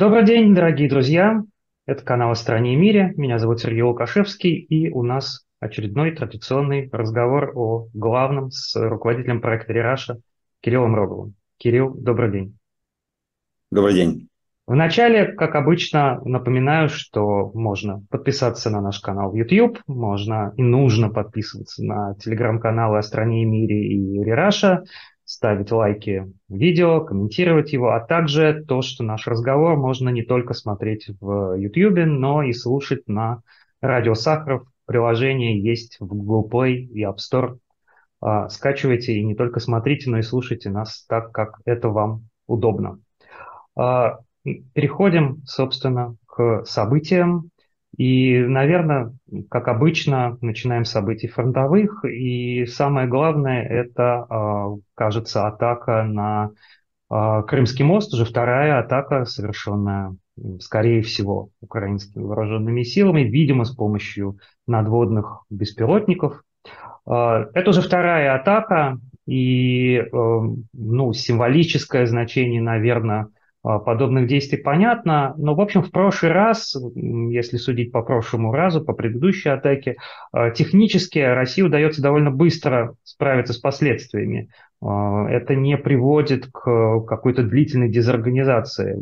Добрый день, дорогие друзья. Это канал о стране и мире. Меня зовут Сергей Лукашевский, и у нас очередной традиционный разговор о главном с руководителем проекта Рераша Кириллом Роговым. Кирилл, добрый день. Добрый день. Вначале, как обычно, напоминаю, что можно подписаться на наш канал в YouTube, можно и нужно подписываться на телеграм-каналы о стране и мире и Рераша, ставить лайки видео, комментировать его, а также то, что наш разговор можно не только смотреть в YouTube, но и слушать на радио Сахаров. Приложение есть в Google Play и App Store. А, скачивайте и не только смотрите, но и слушайте нас так, как это вам удобно. А, переходим, собственно, к событиям. И, наверное, как обычно, начинаем с событий фронтовых. И самое главное, это, а, кажется, атака на а, Крымский мост, уже вторая атака, совершенная, скорее всего, украинскими вооруженными силами, видимо, с помощью надводных беспилотников. А, это уже вторая атака, и ну, символическое значение, наверное, подобных действий понятно, но, в общем, в прошлый раз, если судить по прошлому разу, по предыдущей атаке, а, технически России удается довольно быстро справиться с последствиями. А, это не приводит к какой-то длительной дезорганизации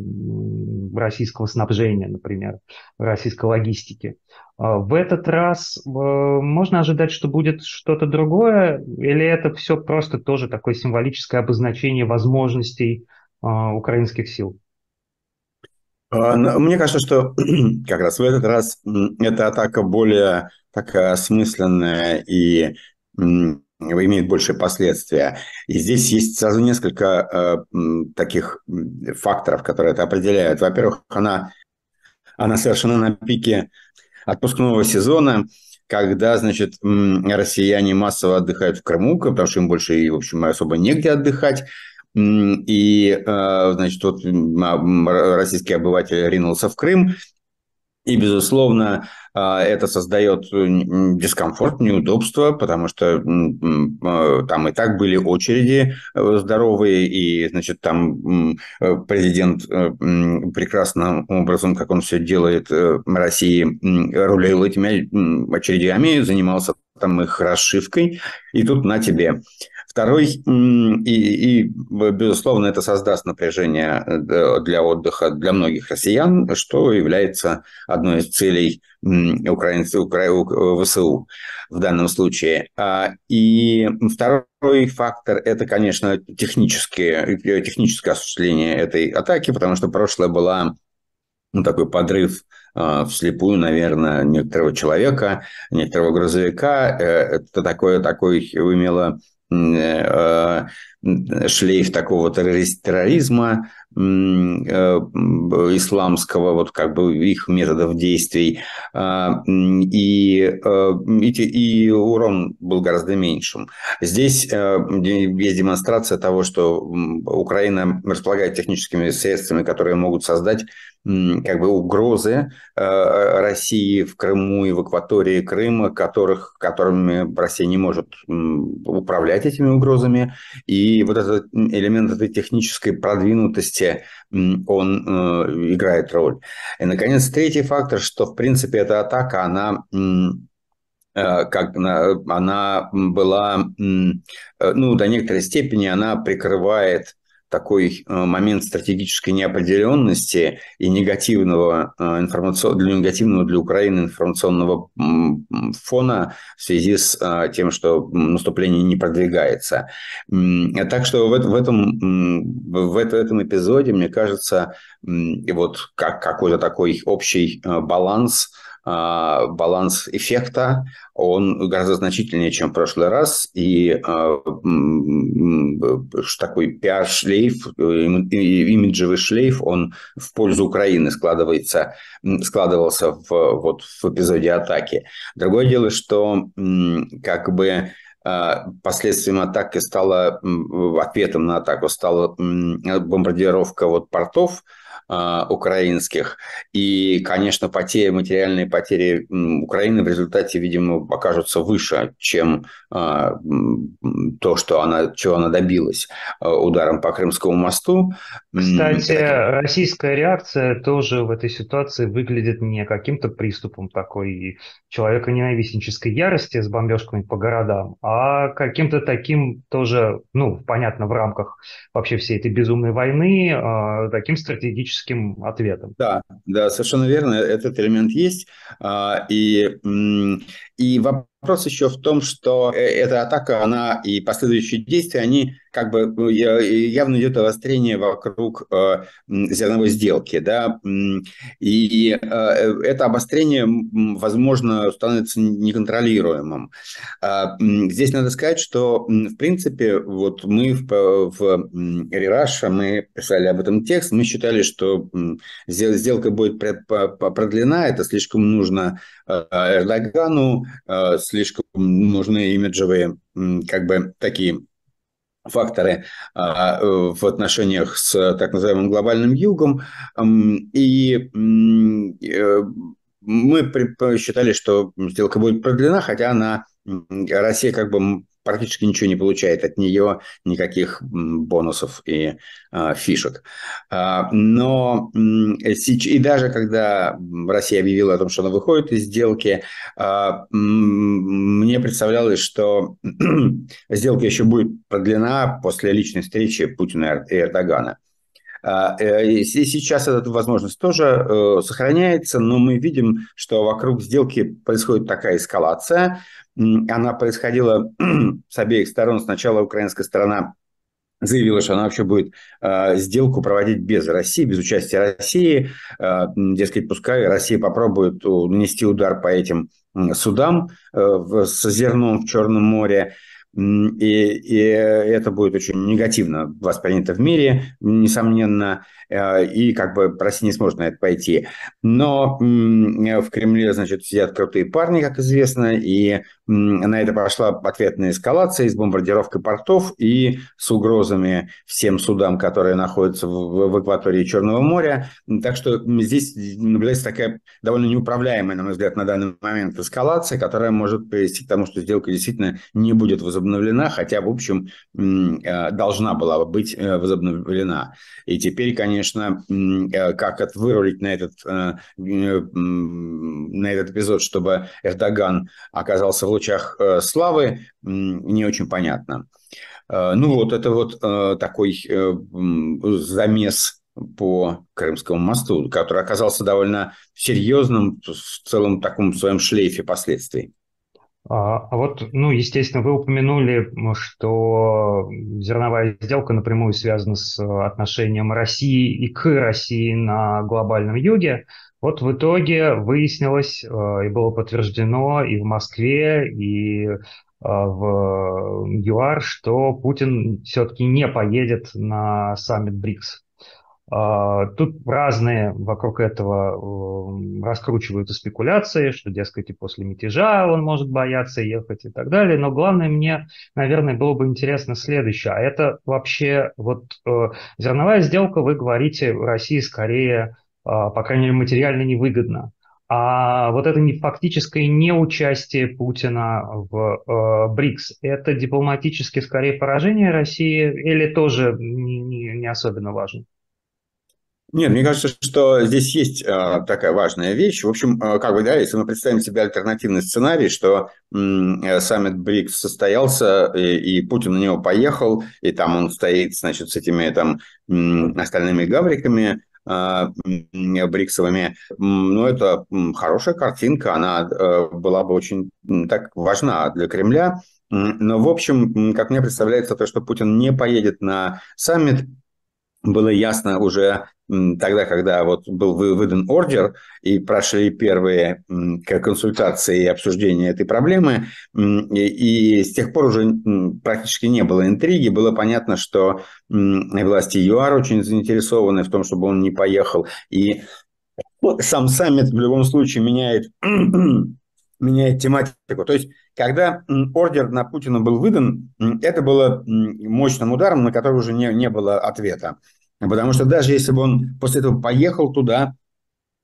российского снабжения, например, российской логистики. В этот раз можно ожидать, что будет что-то другое, или это все просто тоже такое символическое обозначение возможностей а, украинских сил? А, мне кажется, что как раз в этот раз эта атака более такая осмысленная и имеет большие последствия. И здесь есть сразу несколько э, таких факторов, которые это определяют. Во-первых, она, она совершена на пике отпускного сезона, когда, значит, россияне массово отдыхают в Крыму, потому что им больше, в общем, особо негде отдыхать. И, э, значит, вот российский обыватель ринулся в Крым, и, безусловно, э, это создает дискомфорт, неудобство, потому что э, там и так были очереди здоровые, и, значит, там президент прекрасным образом, как он все делает в России, рулил этими очередями, занимался там их расшивкой, и тут на тебе. Второй, и, и, безусловно, это создаст напряжение э, для отдыха для многих россиян, что является одной из целей украинцев, ВСУ в данном случае. А, и второй фактор – это, конечно, технические, техническое осуществление этой атаки, потому что прошлое была ну, такой подрыв э, вслепую, наверное, некоторого человека, некоторого грузовика. Э, это такое, такое имело Э, шлейф такого терроризма э, исламского, вот как бы их методов действий, а, и, э, и, и урон был гораздо меньшим. Здесь есть демонстрация того, что Украина располагает техническими средствами, которые могут создать как бы угрозы э, России в Крыму и в акватории Крыма, которых, которыми Россия не может управлять этими угрозами. И вот этот элемент этой технической продвинутости, он э, играет роль. И, наконец, третий фактор, что, в принципе, эта атака, она э, как она была, ну, до некоторой степени она прикрывает такой э, момент стратегической неопределенности и негативного э, информационного, для негативного для Украины информационного фона в связи с э, тем, что наступление не продвигается. Так что в, в, этом, в этом эпизоде, мне кажется, вот как какой-то такой общий баланс – баланс эффекта, он гораздо значительнее, чем в прошлый раз. И а, такой пиар-шлейф, имиджевый шлейф, он в пользу Украины складывается, складывался в, вот, в эпизоде атаки. Другое дело, что как бы а, последствием атаки стало, ответом на атаку стала бомбардировка вот портов э, украинских. И, конечно, потери, материальные потери Украины в результате, видимо, окажутся выше, чем э, то, что она, чего она добилась э, ударом по Крымскому мосту. Кстати, Таким... российская реакция тоже в этой ситуации выглядит не каким-то приступом такой человеконенавистнической ярости с бомбежками по городам, а каким-то таким тоже, ну, понятно, в рамках вообще всей этой безумной войны, э, таким стратегическим ответом. Да, да, совершенно верно, этот элемент есть. А, и, и вопрос еще в том, что э, эта атака, она и последующие действия, они как бы ну, явно идет обострение вокруг э, зерновой сделки, да, и э, это обострение, возможно, становится неконтролируемым. А, здесь надо сказать, что, в принципе, вот мы в, в мы писали об этом текст, мы считали, что сделка будет продлена, это слишком нужно Эрдогану, слишком нужны имиджевые, как бы, такие факторы а, в отношениях с так называемым глобальным югом. И э, мы считали, что сделка будет продлена, хотя она Россия как бы практически ничего не получает от нее, никаких бонусов и э, фишек. А, но и даже когда Россия объявила о том, что она выходит из сделки, а, мне представлялось, что сделка еще будет продлена после личной встречи Путина и Эрдогана. А, э, сейчас эта возможность тоже э, сохраняется, но мы видим, что вокруг сделки происходит такая эскалация. Она происходила с обеих сторон. Сначала украинская сторона заявила, что она вообще будет э, сделку проводить без России, без участия России. Э, дескать, пускай Россия попробует нанести удар по этим судам э, с зерном в Черном море. И, и это будет очень негативно воспринято в мире, несомненно, э, и как бы Россия не сможет на это пойти. Но в Кремле, значит, сидят крутые парни, как известно, и на это пошла ответная эскалация с бомбардировкой портов и с угрозами всем судам, которые находятся в, в акватории Черного моря. Так что здесь наблюдается такая довольно неуправляемая, на мой взгляд, на данный момент эскалация, которая может привести к тому, что сделка действительно не будет возобновлена, хотя, в общем, э, должна была быть э, возобновлена. И теперь, конечно, э, как это вырулить на этот, на этот эпизод, чтобы Эрдоган оказался в лучах э, славы, не очень понятно. Э, ну вот, это вот э, такой замес по Крымскому мосту, который оказался довольно серьезным в целом таком своем шлейфе последствий. А, а вот, ну, естественно, вы упомянули, что зерновая сделка напрямую связана с отношением России и к России на глобальном юге. Вот в итоге выяснилось э, и было подтверждено и в Москве, и э, в ЮАР, что Путин все-таки не поедет на саммит БРИКС. Э, тут разные вокруг этого раскручиваются спекуляции, что, дескать, и после мятежа он может бояться ехать и так далее. Но главное мне, наверное, было бы интересно следующее. А это вообще вот зерновая сделка, вы говорите, в России скорее по крайней мере, материально невыгодно. А вот это не фактическое неучастие Путина в э, БРИКС, это дипломатически скорее поражение России или тоже не, не, не особенно важно? Нет, мне кажется, что здесь есть э, такая важная вещь. В общем, э, как бы, да, если мы представим себе альтернативный сценарий, что э, саммит БРИКС состоялся, и, и Путин на него поехал, и там он стоит, значит, с этими там остальными гавриками, а, бриксовыми. Ну, это хорошая картинка, она э, была бы очень так важна для Кремля. Но, в общем, как мне представляется, то, что Путин не поедет на саммит, было ясно уже тогда, когда вот был выдан ордер и прошли первые консультации и обсуждения этой проблемы, и, с тех пор уже практически не было интриги, было понятно, что власти ЮАР очень заинтересованы в том, чтобы он не поехал, и сам саммит в любом случае меняет меняет тематику. То есть, когда ордер на Путина был выдан, это было мощным ударом, на который уже не, не было ответа. Потому что даже если бы он после этого поехал туда,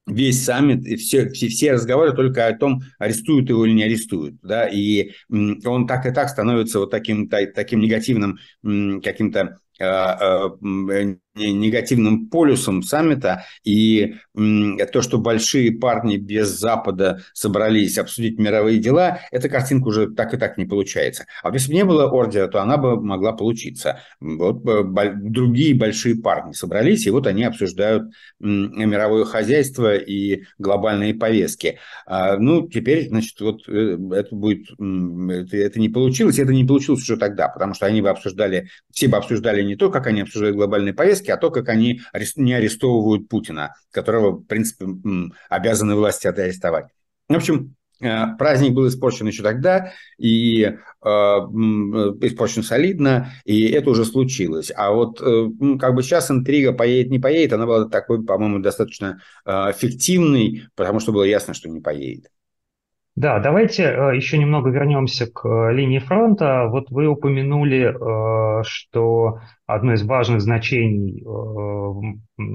весь саммит, и все, все, все разговаривают только о том, арестуют его или не арестуют. Да? И он так и так становится вот таким, таким негативным каким-то негативным полюсом саммита, и то, что большие парни без Запада собрались обсудить мировые дела, эта картинка уже так и так не получается. А вот если бы не было ордера, то она бы могла получиться. Вот другие большие парни собрались, и вот они обсуждают мировое хозяйство и глобальные повестки. А, ну, теперь, значит, вот э, это будет, это не получилось, это не получилось уже тогда, потому что они бы обсуждали, все бы обсуждали не то, как они обсуждают глобальные повестки, а то, как они не арестовывают Путина, которого, в принципе, обязаны власти арестовать. В общем, э, праздник был испорчен еще тогда, и э, испорчен солидно, и это уже случилось. А вот э, как бы сейчас интрига поедет, не поедет, она была такой, по-моему, достаточно э, фиктивной, потому что было ясно, что не поедет. Да, давайте э, еще немного вернемся к э, линии фронта. Вот вы упомянули, э, что одно из важных значений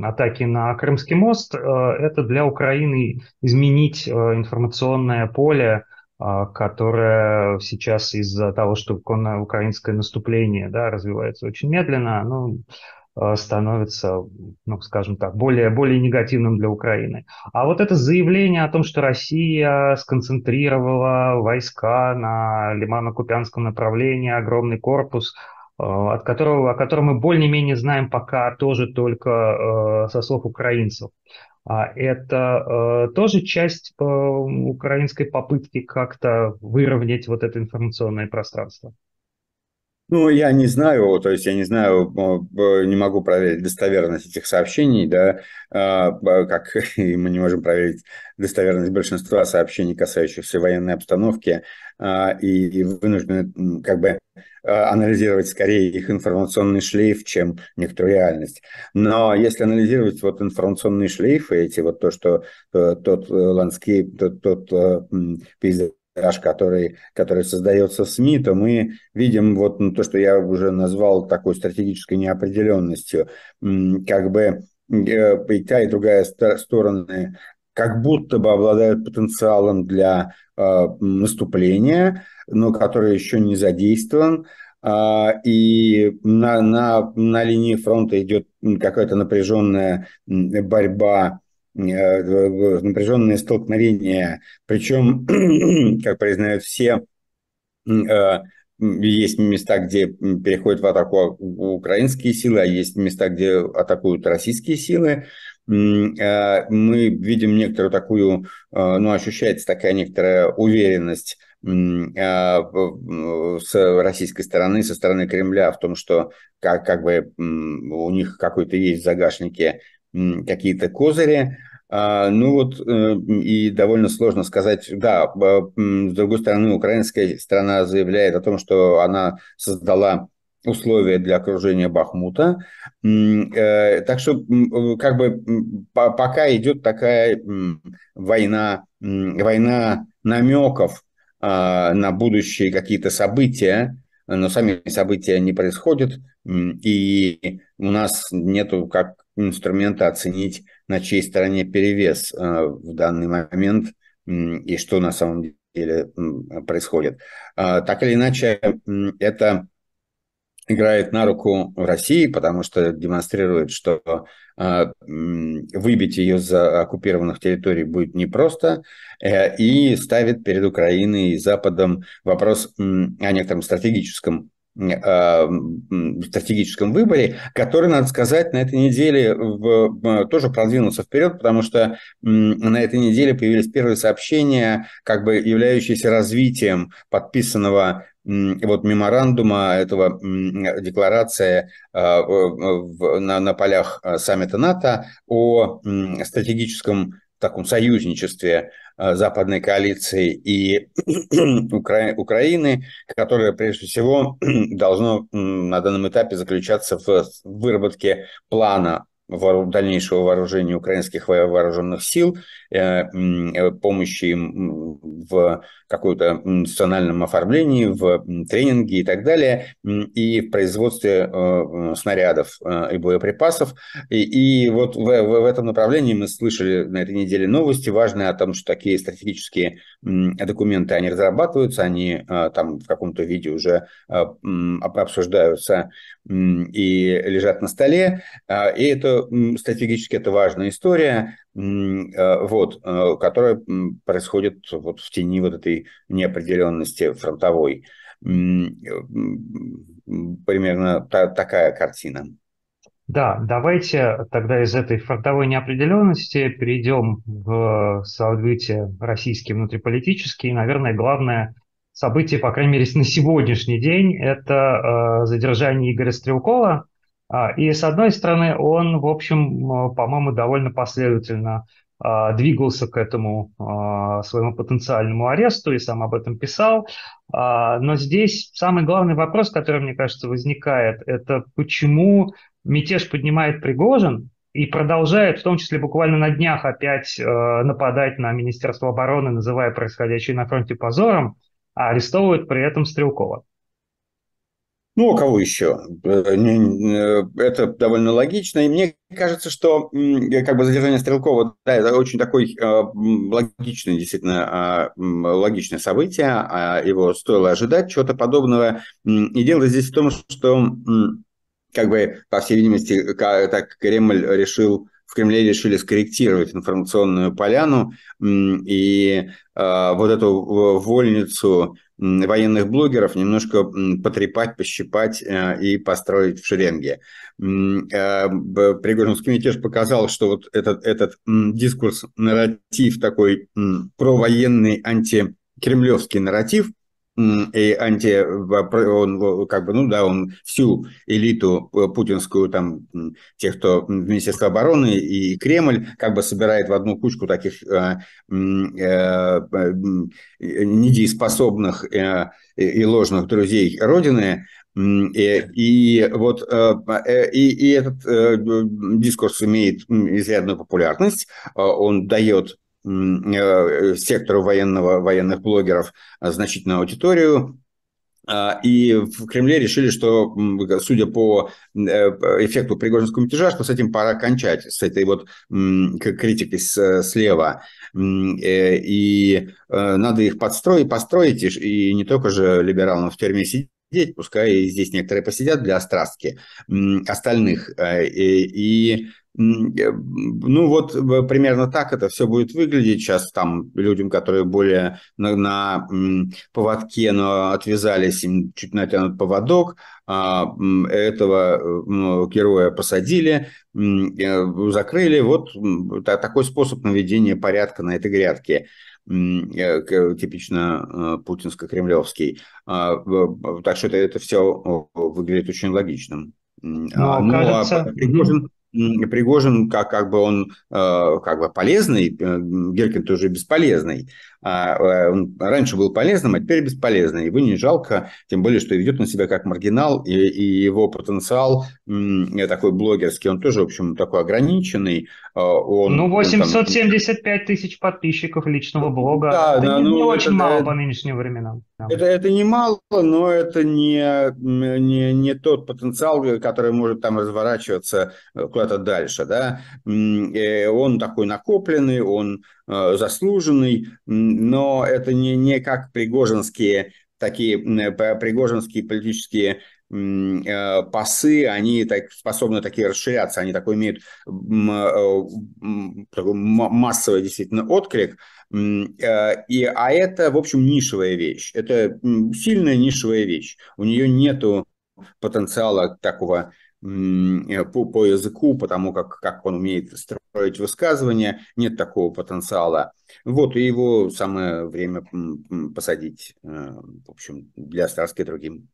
атаки на Крымский мост – это для Украины изменить информационное поле, которое сейчас из-за того, что украинское наступление да, развивается очень медленно, ну, Э, становится, ну, скажем так, более, более негативным для Украины. А вот это заявление о том, что Россия сконцентрировала войска на Лимано-Купянском направлении, огромный корпус, э, от которого, о котором мы более-менее знаем пока тоже только э, со слов украинцев. А это тоже часть украинской попытки как-то выровнять вот это информационное пространство? Ну, я не знаю, то есть я не знаю, не могу проверить достоверность этих сообщений, да, а, как мы не можем проверить достоверность большинства сообщений, касающихся военной обстановки, а, и вынуждены как бы а, анализировать скорее их информационный шлейф, чем некоторую реальность. Но если анализировать вот информационный шлейф, эти вот то, что э, тот э, landscape, тот, тот э, пейзаж, который, который создается в СМИ, то мы видим вот ну, то, что я уже назвал такой стратегической неопределенностью. Как бы э, и та, и другая стороны как будто бы обладают потенциалом для э, наступления, но который еще не задействован. Э, и на, на, на линии фронта идет какая-то напряженная борьба напряженные столкновения, причем, как признают все, э, есть места, где переходят в атаку украинские силы, а есть места, где атакуют российские силы. Э, мы видим некоторую такую, ну, ощущается такая некоторая уверенность с российской стороны, со стороны Кремля в том, что как, как бы у них какой-то есть в загашнике какие-то козыри. А, ну вот э, и довольно сложно сказать, да, с другой стороны, украинская страна заявляет о том, что она создала условия для окружения Бахмута. Э, так что как бы пока идет такая война, война намеков а, на будущие какие-то события, но сами события не происходят, и у нас нету как инструмента оценить, на чьей стороне перевес э, в данный момент и что на самом деле происходит. А, так или иначе, это играет на руку России, потому что демонстрирует, что а, выбить ее за оккупированных территорий будет непросто, э, и ставит перед Украиной и Западом вопрос о некотором стратегическом Э, стратегическом выборе, который, надо сказать, на этой неделе в, тоже продвинулся вперед, потому что на этой неделе появились первые сообщения, как бы являющиеся развитием подписанного вот меморандума, этого декларация э, на, на полях э, саммита НАТО о стратегическом таком союзничестве Э, западной коалиции и Укра... Украины, которое прежде всего должно на данном этапе заключаться в выработке плана дальнейшего вооружения украинских вооруженных сил, э, помощи им в каком-то национальном оформлении, в тренинге и так далее, и в производстве снарядов и боеприпасов. И, и вот в, в, в этом направлении мы слышали на этой неделе новости важные о том, что такие стратегические документы, они разрабатываются, они там в каком-то виде уже обсуждаются и лежат на столе. И это стратегически это важная история, вот, которая происходит вот в тени вот этой неопределенности фронтовой. Примерно та, такая картина. Да, давайте тогда из этой фронтовой неопределенности перейдем в события российские внутриполитические. Наверное, главное событие, по крайней мере, на сегодняшний день, это э, задержание Игоря Стрелкова. А, и, с одной стороны, он, в общем, по-моему, довольно последовательно э, двигался к этому э, своему потенциальному аресту и сам об этом писал. Но здесь самый главный вопрос, который, мне кажется, возникает, это почему мятеж поднимает Пригожин и продолжает, в том числе буквально на днях, опять э, нападать на Министерство обороны, называя происходящее на фронте позором, а арестовывают при этом Стрелкова. Ну, а кого еще? Э, э, это довольно логично. И мне кажется, что как бы задержание Стрелкова, да, это очень такой э, логичное, действительно, э, логичное событие. А его стоило ожидать, чего-то подобного. И дело здесь в том, что как бы, по всей видимости, так Кремль решил, в Кремле решили скорректировать информационную поляну и э, вот эту вольницу военных блогеров немножко потрепать, пощипать э, и построить в шеренге. Э, Пригожинский мятеж показал, что вот этот, этот дискурс, нарратив такой провоенный, антикремлевский нарратив – и анти, он как бы, ну да, он всю элиту э, путинскую, там, тех, кто в Министерстве обороны и Кремль, как бы собирает в одну кучку таких э, э, э недееспособных э, и ложных друзей Родины, и, и вот и, и этот дискурс имеет изрядную популярность, он дает Э, сектору военного, военных блогеров значительную аудиторию. А, и в Кремле решили, что, судя по э, эффекту Пригожинского мятежа, что с этим пора кончать, с этой вот критикой слева. Э, и надо их подстроить, построить, и не только же либералам в тюрьме сидеть, пускай и здесь некоторые посидят для острастки остальных. И, и Э, ну вот примерно так это все будет выглядеть сейчас там людям, которые более на, на поводке, но отвязались, им чуть натянут поводок, а этого ну, героя посадили, э, закрыли. Вот такой способ наведения порядка на этой грядке типично путинско-кремлевский. А, так что это, это все выглядит очень логичным. Но, а, ну, кажется... а Пригожин, Пригожин, как, как бы он э, как бы полезный, э, Геркин тоже бесполезный. А, э, он раньше был полезным, а теперь бесполезный. Его не жалко, тем более, что ведет на себя как маргинал, и, и его потенциал такой блогерский, он тоже, в общем, такой ограниченный. Он, ну, 875 он там... тысяч подписчиков личного блога. Да, это да, не, ну, не очень это, мало это, по нынешним временам. Это, это не мало, но это не, не, не тот потенциал, который может там разворачиваться куда-то дальше. Да? Он такой накопленный, он Э, заслуженный, но это не, не как пригожинские такие пригожинские политические э, пасы, они так, способны такие расширяться, они такой имеют э, такой массовый действительно отклик, и, а это, в общем, нишевая вещь, это сильная нишевая вещь, у нее нету потенциала такого Э, по, по языку, потому как, как он умеет строить высказывания, нет такого потенциала. Вот, и его самое время посадить, э, в общем, для Старски другим.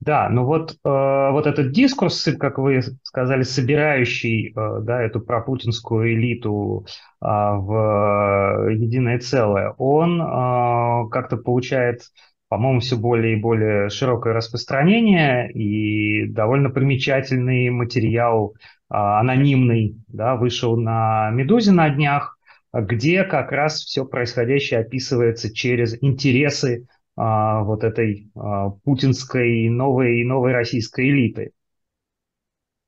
Да, ну вот, э, вот этот дискурс, как вы сказали, собирающий э, да, эту пропутинскую элиту э, в единое целое, он э, как-то получает по-моему, все более и более широкое распространение и довольно примечательный материал а, анонимный да, вышел на «Медузе» на днях, где как раз все происходящее описывается через интересы а, вот этой а, путинской новой, новой российской элиты.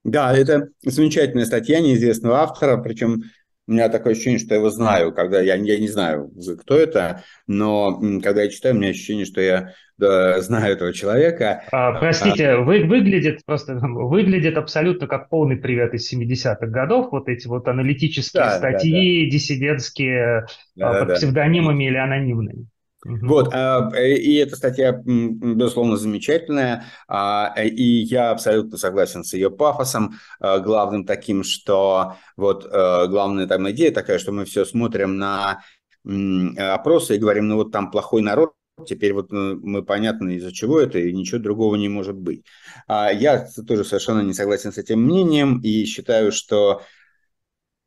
Да, это замечательная статья неизвестного автора, причем у меня такое ощущение, что я его знаю, когда я, я не знаю, кто это, но когда я читаю, у меня ощущение, что я да, знаю этого человека. А, простите, а, вы, выглядит просто выглядит абсолютно как полный привет из 70-х годов. Вот эти вот аналитические да, статьи, да, да. диссидентские да, под да, псевдонимами или анонимными. Вот, а, и эта статья, безусловно, замечательная, а, и я абсолютно согласен с ее пафосом, а, главным таким, что вот главная там идея такая, что мы все смотрим на опросы и говорим, ну вот там плохой народ, Теперь вот мы понятно, из-за чего это, и ничего другого не может быть. Я тоже совершенно не согласен с этим мнением и считаю, что Э, э, э,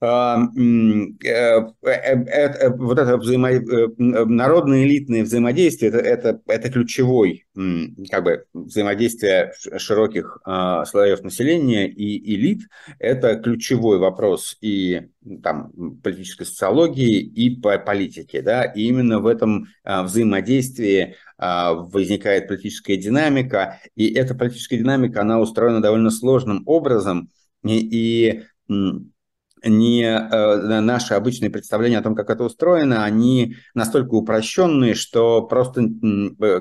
вот это взаимо... народное элитное взаимодействие это, это, это ключевой как бы взаимодействие широких слоев населения и элит. Это ключевой вопрос и там политической социологии и по политике да. И именно в этом взаимодействии возникает политическая динамика. И эта политическая динамика она устроена довольно сложным образом. И, и не э, наши обычные представления о том, как это устроено, они настолько упрощенные, что просто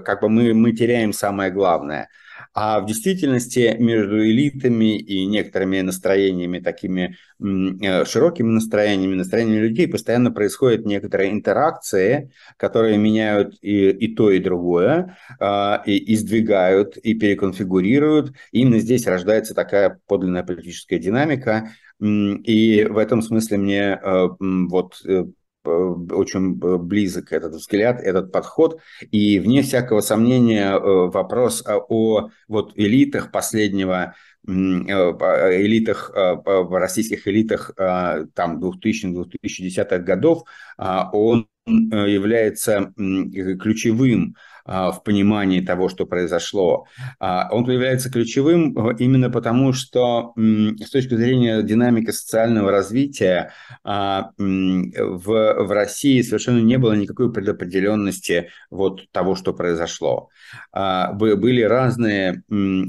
как бы мы, мы теряем самое главное. А в действительности между элитами и некоторыми настроениями, такими э, широкими настроениями, настроениями людей постоянно происходят некоторые интеракции, которые меняют и, и то, и другое, э, и, и сдвигают, и переконфигурируют. И именно здесь рождается такая подлинная политическая динамика, и в этом смысле мне э, вот э, очень близок этот взгляд, этот подход. И вне всякого сомнения э, вопрос о вот элитах последнего элитах, российских элитах там 2000-2010-х годов, он является ключевым а, в понимании того, что произошло. А, он является ключевым э, именно потому, что с точки зрения динамики социального развития а, в, в России совершенно не было никакой предопределенности вот того, что произошло. Были разные,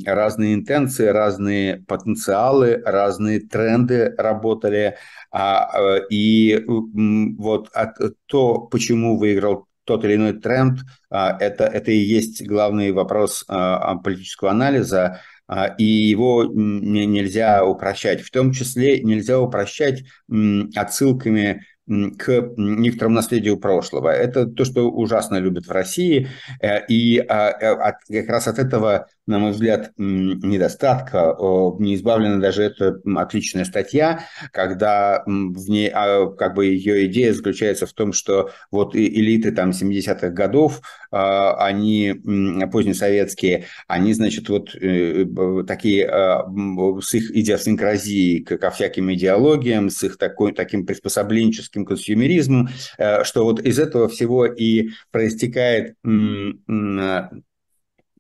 разные интенции, разные потенциалы, разные тренды работали. И вот то, почему выиграл тот или иной тренд, а, это, это и есть главный вопрос а, политического анализа, а, и его нельзя упрощать. В том числе нельзя упрощать отсылками к некоторому наследию прошлого. Это то, что ужасно любят в России, э, и э, как раз от этого, на мой взгляд, недостатка. Не избавлена даже эта отличная статья, когда в ней, как бы ее идея заключается в том, что вот элиты там 70-х годов, они позднесоветские, они, значит, вот э, такие с их идиосинкразией ко всяким идеологиям, с их такой, таким приспособленческим консюмеризмом, э, что вот из этого всего и проистекает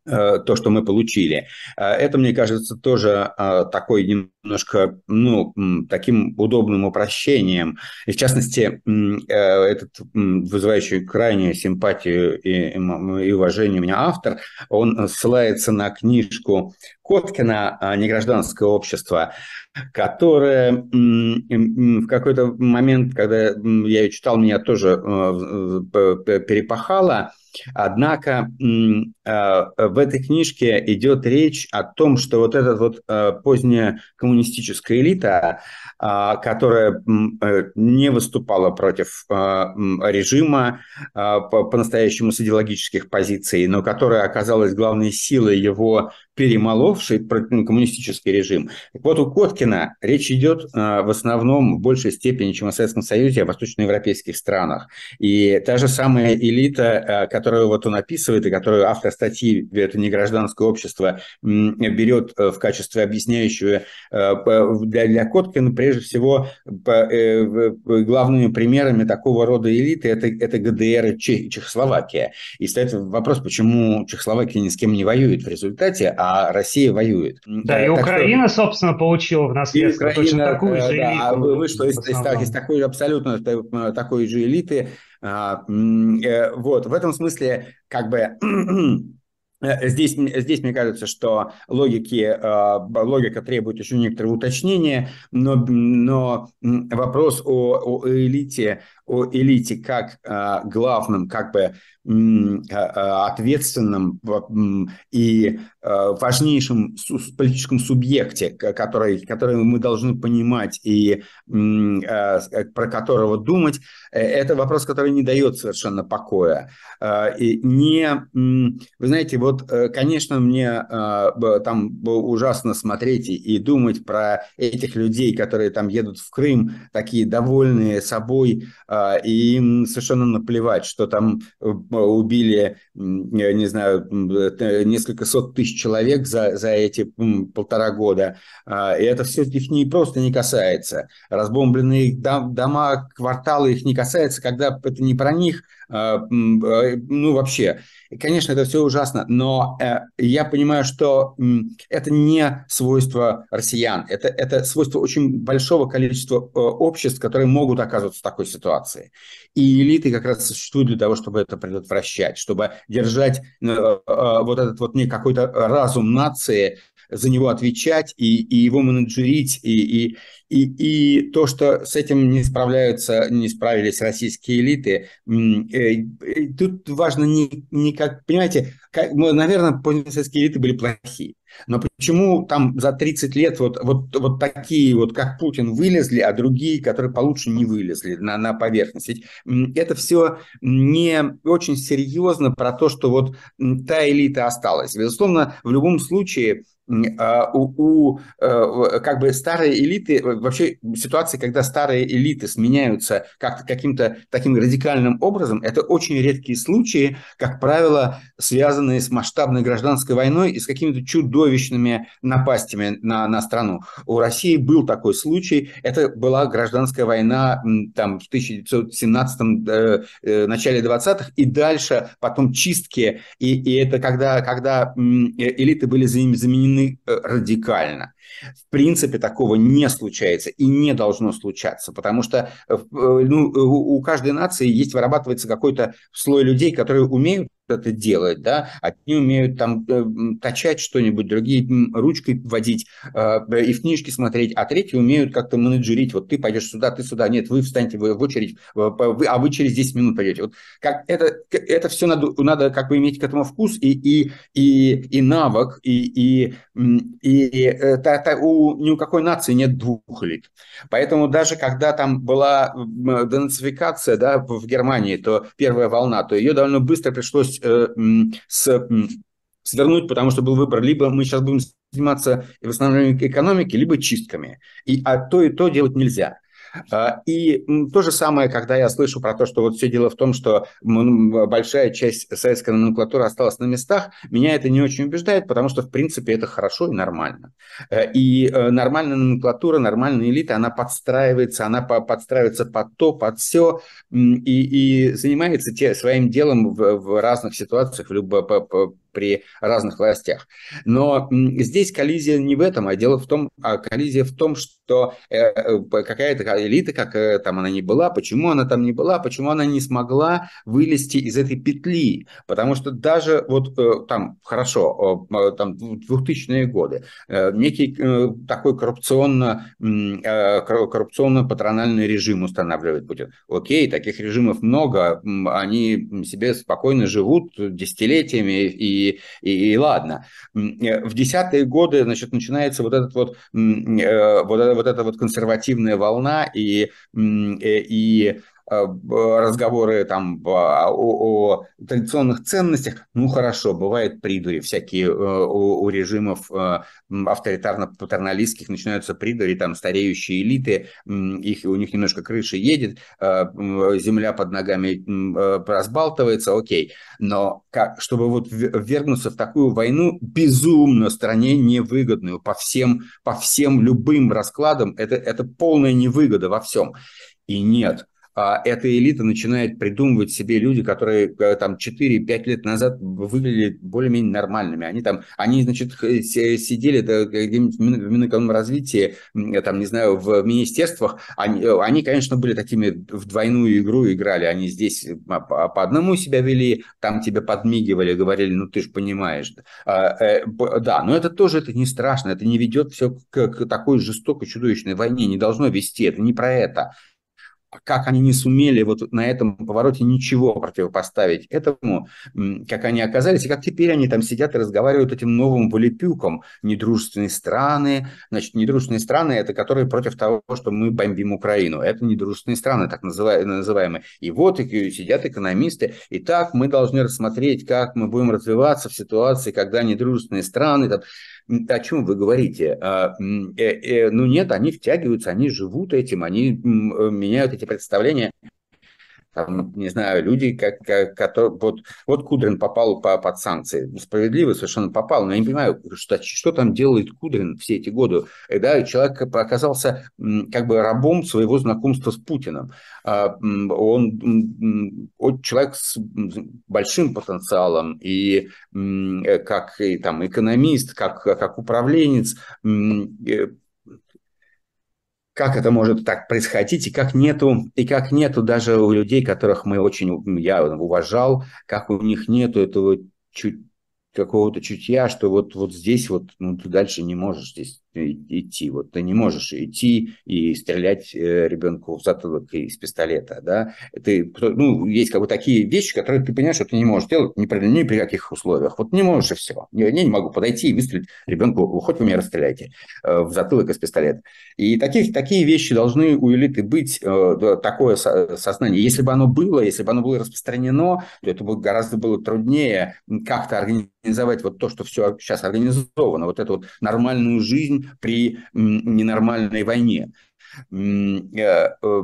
то, что мы получили. Э, это, мне кажется, тоже э, такой немножко, ну, таким удобным упрощением. И, в частности, этот вызывающий крайнюю симпатию и, и уважение у меня автор, он ссылается на книжку Коткина «Негражданское общество», которая в какой-то момент, когда я ее читал, меня тоже перепахала, Однако э, в этой книжке идет речь о том, что вот эта вот э, поздняя коммунистическая элита, а, которая э, не выступала против режима по-настоящему с идеологических позиций, но которая оказалась главной силой его перемоловший коммунистический режим. Так вот, у Коткина речь идет в основном в большей степени, чем о Советском Союзе, о восточноевропейских странах. И та же самая элита, которая которую вот он описывает, и которую автор статьи «Это не гражданское общество» берет в качестве объясняющего для, для Коткина, прежде всего, главными примерами такого рода элиты это, это ГДР и Чехословакия. И стоит вопрос, почему Чехословакия ни с кем не воюет в результате, а Россия воюет. Да, и Украина, что... собственно, получила в наследство Украина, точно такую же элиту. Да, вышла из, из, из такой абсолютно такой же элиты. А, э, вот, в этом смысле, как бы Э, здесь, здесь мне кажется, что логики, э, логика требует еще некоторого уточнения, но, но вопрос о, о элите, о элите как э, главном, как бы ответственном и важнейшем политическом субъекте, который, который мы должны понимать и про которого думать, это вопрос, который не дает совершенно покоя. И не, вы знаете, вот вот, э, конечно, мне э, там ужасно смотреть и думать про этих людей, которые там едут в Крым, такие довольные собой, э, и им совершенно наплевать, что там убили, не знаю, несколько сот тысяч человек за, за эти полтора года. И это все их не просто не касается. Разбомбленные дома, кварталы их не касается, когда это не про них, ну вообще. Конечно, это все ужасно, но э, я понимаю, что э, это не свойство россиян, это, это свойство очень большого количества э, обществ, которые могут оказываться в такой ситуации. И элиты как раз существуют для того, чтобы это предотвращать, чтобы держать э, э, вот этот вот не какой-то разум нации, за него отвечать и, и его менеджерить, и, и, и, и то, что с этим не справляются, не справились российские элиты, э, тут важно не, не как, понимаете, как, наверное, позднесоветские элиты были плохие. Но почему там за 30 лет вот, вот, вот такие вот, как Путин, вылезли, а другие, которые получше, не вылезли на, на поверхность? Ведь это все не очень серьезно про то, что вот та элита осталась. Безусловно, в любом случае а, у, у э, как бы старые элиты, вообще ситуации, когда старые элиты сменяются как каким-то таким радикальным образом, это очень редкие случаи, как правило, связанные с масштабной гражданской войной и с какими-то чудовищными напастями на, на страну. У России был такой случай, это была гражданская война там в 1917 э, э, начале 20-х и дальше потом чистки, и, и это когда, когда элиты были заменены э, радикально. В принципе, такого не случается и не должно случаться, потому что э, э, ну, у каждой нации есть, вырабатывается какой-то слой людей, которые умеют это делать, да, одни умеют там э, точать что-нибудь, другие ручкой водить э, и в книжки смотреть, а третьи умеют как-то менеджерить, вот ты пойдешь сюда, ты сюда, нет, вы встаньте в, в очередь, вы, а вы через 10 минут пойдете. Вот как это, это все надо, надо как бы иметь к этому вкус и, и, и, и навык, и, и, и э, та, та, у, ни у какой нации нет двух элит. Поэтому даже когда там была денацификация да, в Германии, то первая волна, то ее довольно быстро пришлось э, с, свернуть, потому что был выбор, либо мы сейчас будем заниматься восстановлением экономики, либо чистками. И, а то и то делать нельзя. А, и то же самое, когда я слышу про то, что вот все дело в том, что большая часть советской номенклатуры осталась на местах, меня это не очень убеждает, потому что, в принципе, это хорошо и нормально. Э, и э, нормальная номенклатура, нормальная элита, она подстраивается, она подстраивается под то, под все, и, и занимается те, своим делом в, в разных ситуациях, в любо, при разных властях. Но здесь коллизия не в этом, а дело в том, а коллизия в том, что э, э, какая-то элита, как э, там она ни была, почему она там не была, почему она не смогла вылезти из этой петли. Потому что даже вот там, хорошо, там 2000-е годы, некий такой коррупционно, коррупционно-патрональный режим устанавливает Путин. Окей, таких режимов много, они себе спокойно живут десятилетиями и и, и, ладно. Э, в десятые годы, значит, начинается вот этот вот, э, вот, эта, вот эта вот консервативная волна, и, э, и Э, разговоры там о, о традиционных ценностях, ну хорошо, бывает придури всякие э, у, у режимов э, авторитарно-патерналистских начинаются придури, там стареющие элиты, их, у них немножко крыша едет, земля под ногами разбалтывается, окей, но как, чтобы вот ввергнуться в такую войну безумно стране невыгодную по всем, по всем любым раскладам, это, это полная невыгода во всем. И нет, эта элита начинает придумывать себе люди, которые э, там 4-5 лет назад выглядели более-менее нормальными. Они там, они, значит, сидели где-нибудь в Минэкономразвитии, там, не знаю, в министерствах. Они, э, они, конечно, были такими в двойную игру играли. Они здесь по, по одному себя вели, там тебе подмигивали, говорили, ну ты же понимаешь. А, э, да, но это тоже это не страшно, это не ведет все к такой жестокой, чудовищной войне, не должно вести, это не про это как они не сумели вот на этом повороте ничего противопоставить этому, как они оказались, и как теперь они там сидят и разговаривают этим новым волепюком. Недружественные страны, значит, недружественные страны, это которые против того, что мы бомбим Украину. Это недружественные страны, так называемые. И вот и сидят экономисты, и так мы должны рассмотреть, как мы будем развиваться в ситуации, когда недружественные страны, там, о чем вы говорите? А, э, э, ну нет, они втягиваются, они живут этим, они меняют эти представления там, не знаю, люди, как, как, которые, вот, вот Кудрин попал по, под санкции, справедливо совершенно попал, но я не понимаю, что, что там делает Кудрин все эти годы, когда человек оказался как бы рабом своего знакомства с Путиным. А, он, он человек с большим потенциалом, и как и, там, экономист, как, как управленец, э, как это может так происходить, и как нету, и как нету даже у людей, которых мы очень, я уважал, как у них нету этого чуть какого-то чутья, что вот, вот здесь вот ну, ты дальше не можешь здесь идти. Вот ты не можешь идти и стрелять э, ребенку в затылок из пистолета, да. Ты, ну, есть как бы такие вещи, которые ты понимаешь, что ты не можешь делать ни при, ни при каких условиях. Вот не можешь и все. Я не могу подойти и выстрелить ребенку, хоть вы меня расстреляйте, э, в затылок из пистолета. И таких, такие вещи должны у элиты быть, э, такое сознание. Если бы оно было, если бы оно было распространено, то это бы гораздо было труднее как-то организовать вот то, что все сейчас организовано, вот эту вот нормальную жизнь, при ненормальной войне. Э, э,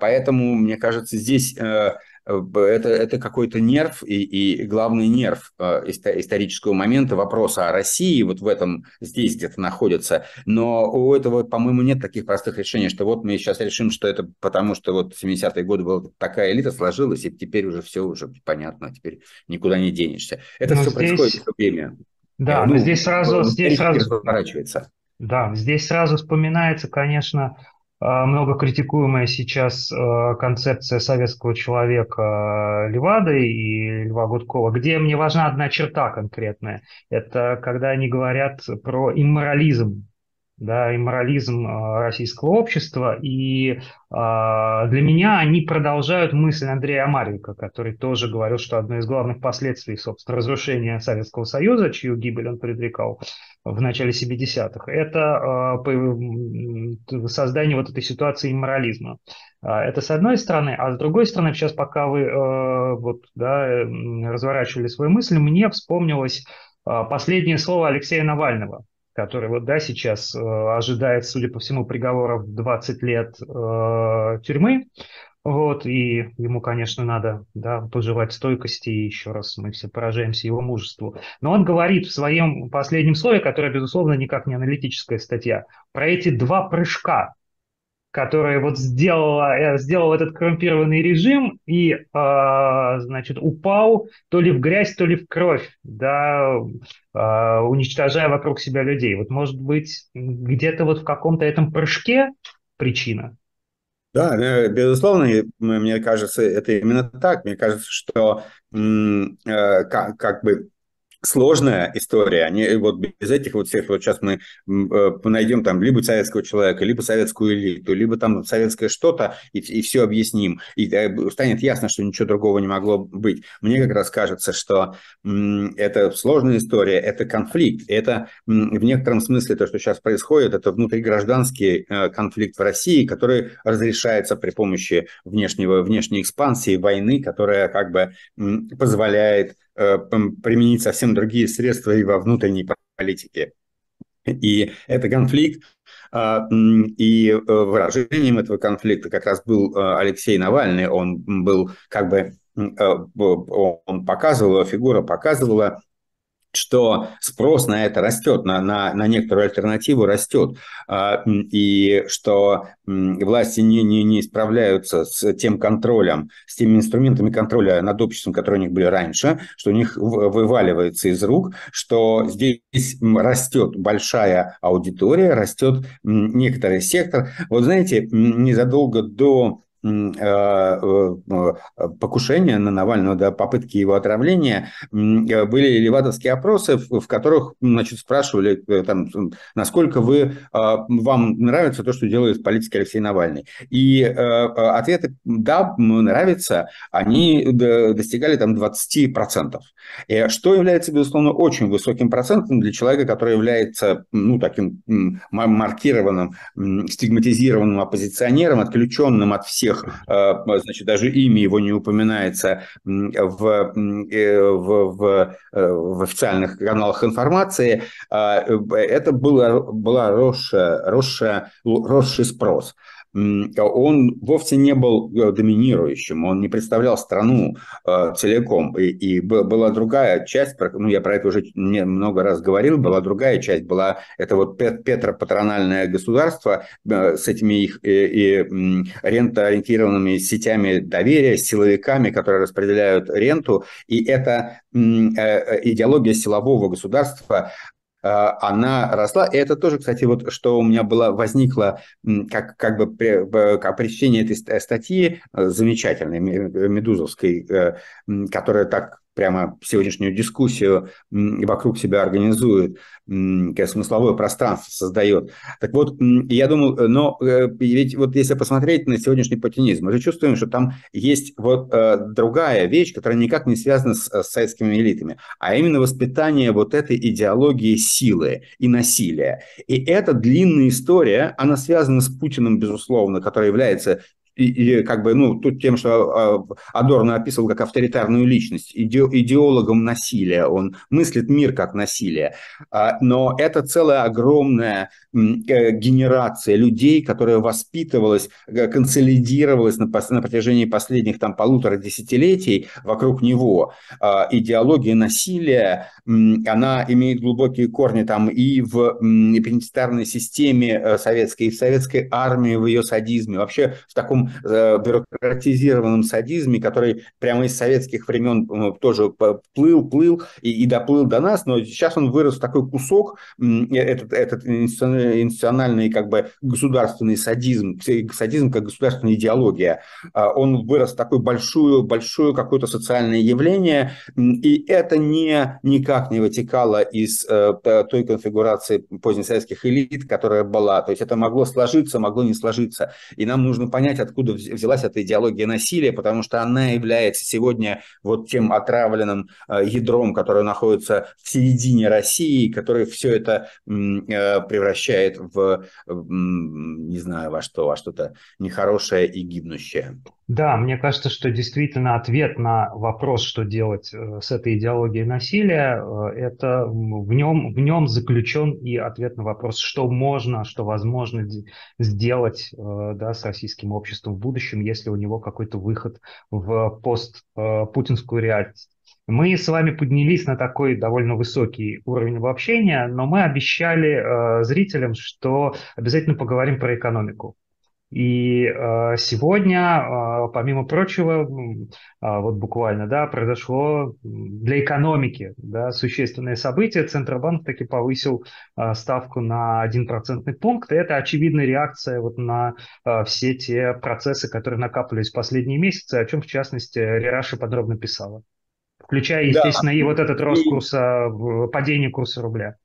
поэтому, мне кажется, здесь э, это, это какой-то нерв и, и главный нерв исторического момента вопроса о России вот в этом здесь где-то находится. Но у этого, по-моему, нет таких простых решений, что вот мы сейчас решим, что это потому, что вот в 70-е годы была такая элита сложилась, и теперь уже все уже понятно, теперь никуда не денешься. Это но все здесь... происходит все время. Да, ну, здесь сразу, здесь сразу. Да, здесь сразу вспоминается, конечно, а, много критикуемая сейчас концепция советского человека Левады и Льва Гудкова, где мне важна одна черта конкретная. Это когда они говорят про имморализм да, и морализм а, российского общества. И э, для меня они продолжают мысль Андрея Амарика, который тоже говорил, что одно из главных последствий, собственно, разрушения Советского Союза, чью гибель он предрекал в начале 70-х, это э, создание вот этой ситуации имморализма. Это с одной стороны, а с другой стороны, сейчас пока вы э, вот, да, разворачивали свою мысль, мне вспомнилось последнее слово Алексея Навального, который вот, да, сейчас э, ожидает, судя по всему, приговора в 20 лет э, тюрьмы. Вот, и ему, конечно, надо да, пожелать стойкости, и еще раз мы все поражаемся его мужеству. Но он говорит в своем последнем слове, которое, безусловно, никак не аналитическая статья, про эти два прыжка, которая вот сделала, э, сделал этот коррумпированный режим и, э, значит, упал то ли в грязь, то ли в кровь, да, э, уничтожая вокруг себя людей. Вот, может быть, где-то вот в каком-то этом прыжке причина? Да, э, безусловно, мне кажется, это именно так. Мне кажется, что э, как, как бы сложная история. Они, вот без этих вот всех, вот сейчас мы э, найдем там либо советского человека, либо советскую элиту, либо там советское что-то, и, и все объясним. И э, станет ясно, что ничего другого не могло быть. Мне как раз кажется, что это сложная история, это конфликт. Это в некотором смысле то, что сейчас происходит, это внутригражданский э, конфликт в России, который разрешается при помощи внешнего, внешней экспансии, войны, которая как бы позволяет Э, применить совсем другие средства и во внутренней политике. И это конфликт, а, и э, выражением этого конфликта как раз был э, Алексей Навальный. Он был как бы, он показывал, фигура показывала что спрос на это растет, на, на, на некоторую альтернативу растет, а, и что власти не, не, не справляются с тем контролем, с теми инструментами контроля над обществом, которые у них были раньше, что у них вываливается из рук, что здесь растет большая аудитория, растет некоторый сектор. Вот знаете, незадолго до покушения на Навального, да, попытки его отравления, э, были левадовские опросы, в которых значит, спрашивали, там, насколько вы, вам нравится то, что делает политик Алексей Навальный. И ответы «да, нравится», они достигали там 20%. И что является, безусловно, очень высоким процентом для человека, который является ну, таким маркированным, стигматизированным оппозиционером, отключенным от всех всех, э, значит, даже имя его не упоминается в, э, в, в, э, в официальных каналах информации, это было, была росшая, росшая, росший спрос он вовсе не был э, доминирующим, он не представлял страну э, целиком. И, и была другая часть, ну я про это уже много раз говорил, была другая часть, была это вот петропатрональное государство э, с этими их и, и рентоориентированными сетями доверия, силовиками, которые распределяют ренту. И эта идеология силового государства а, она росла. И это тоже, кстати, вот что у меня было, возникло как, как бы как причине этой статьи э, замечательной, медузовской, э, которая так прямо сегодняшнюю дискуссию вокруг себя организует, смысловое пространство создает. Так вот, я думаю, но э, ведь вот если посмотреть на сегодняшний путинизм, мы же чувствуем, что там есть вот э, другая вещь, которая никак не связана с, с советскими элитами, а именно воспитание вот этой идеологии силы и насилия. И эта длинная история, она связана с Путиным, безусловно, который является и, и как бы, ну, тут тем, что а, Адорно описывал как авторитарную личность, иде, идеологом насилия, он мыслит мир как насилие. А, но это целая огромная генерация людей, которая воспитывалась, э, консолидировалась на, на протяжении последних там полутора десятилетий вокруг него. А, идеология насилия, она имеет глубокие корни там и в пенитенциарной системе э, советской, и в советской армии, в ее садизме, вообще в таком э, бюрократизированном садизме, который прямо из советских времен э, тоже плыл, плыл и, и доплыл до нас, но сейчас он вырос в такой кусок, этот, этот институциональный как бы государственный садизм, садизм как государственная идеология, а он вырос в такое большое, большое какое-то социальное явление, и это не, никак не вытекало из э, той конфигурации позднесоветских элит, которая была. То есть это могло сложиться, могло не сложиться. И нам нужно понять, откуда взялась эта идеология насилия, потому что она является сегодня вот тем отравленным э, ядром, которое находится в середине России, который все это э, превращает в, не знаю, во что, во что-то нехорошее и гибнущее. Да, мне кажется, что действительно ответ на вопрос, что делать э, с этой идеологией насилия, это в нем, в нем заключен и ответ на вопрос, что можно, что возможно сделать да, с российским обществом в будущем, если у него какой-то выход в постпутинскую реальность. Мы с вами поднялись на такой довольно высокий уровень обобщения, но мы обещали э, зрителям, что обязательно поговорим про экономику. И э, сегодня, э, помимо прочего, э, вот буквально, да, произошло для экономики да, существенное событие. Центробанк таки повысил э, ставку на 1% пункт. И это очевидная реакция вот на э, все те процессы, которые накапливались в последние месяцы, о чем, в частности, Рераша подробно писала. Включая, естественно, да. и вот этот рост курса, падение курса рубля.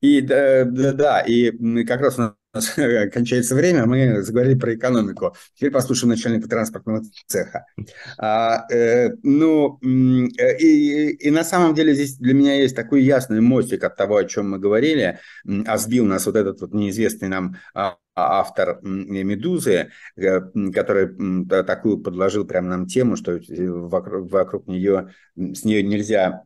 И да, да, да, и как раз у нас кончается время, мы заговорили про экономику. Теперь послушаем начальника транспортного цеха. А, э, ну, э, и, и на самом деле здесь для меня есть такой ясный мостик от того, о чем мы говорили, а сбил нас вот этот вот неизвестный нам а, автор «Медузы», э, который такую подложил прямо нам тему, что вокруг, вокруг нее, с нее нельзя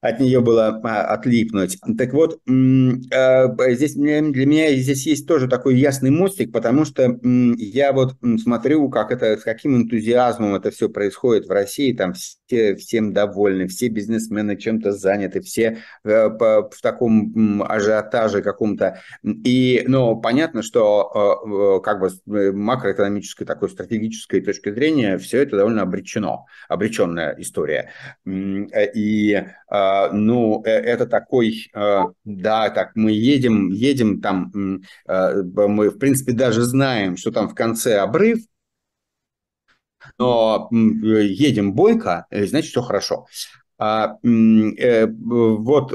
от нее было а, отлипнуть. Так вот, э, здесь для меня здесь есть тоже такой ясный мостик, потому что я вот смотрю, как это, с каким энтузиазмом это все происходит в России, там все всем довольны, все бизнесмены чем-то заняты, все э, в таком ажиотаже каком-то. И, ну, понятно, что э, как бы макроэкономической такой стратегической точки зрения все это довольно обречено, обреченная история. И а, ну, э, это такой, а, да, так, мы едем, едем там, а, мы, в принципе, даже знаем, что там в конце обрыв, но едем бойко, э, значит, все хорошо. А, э, вот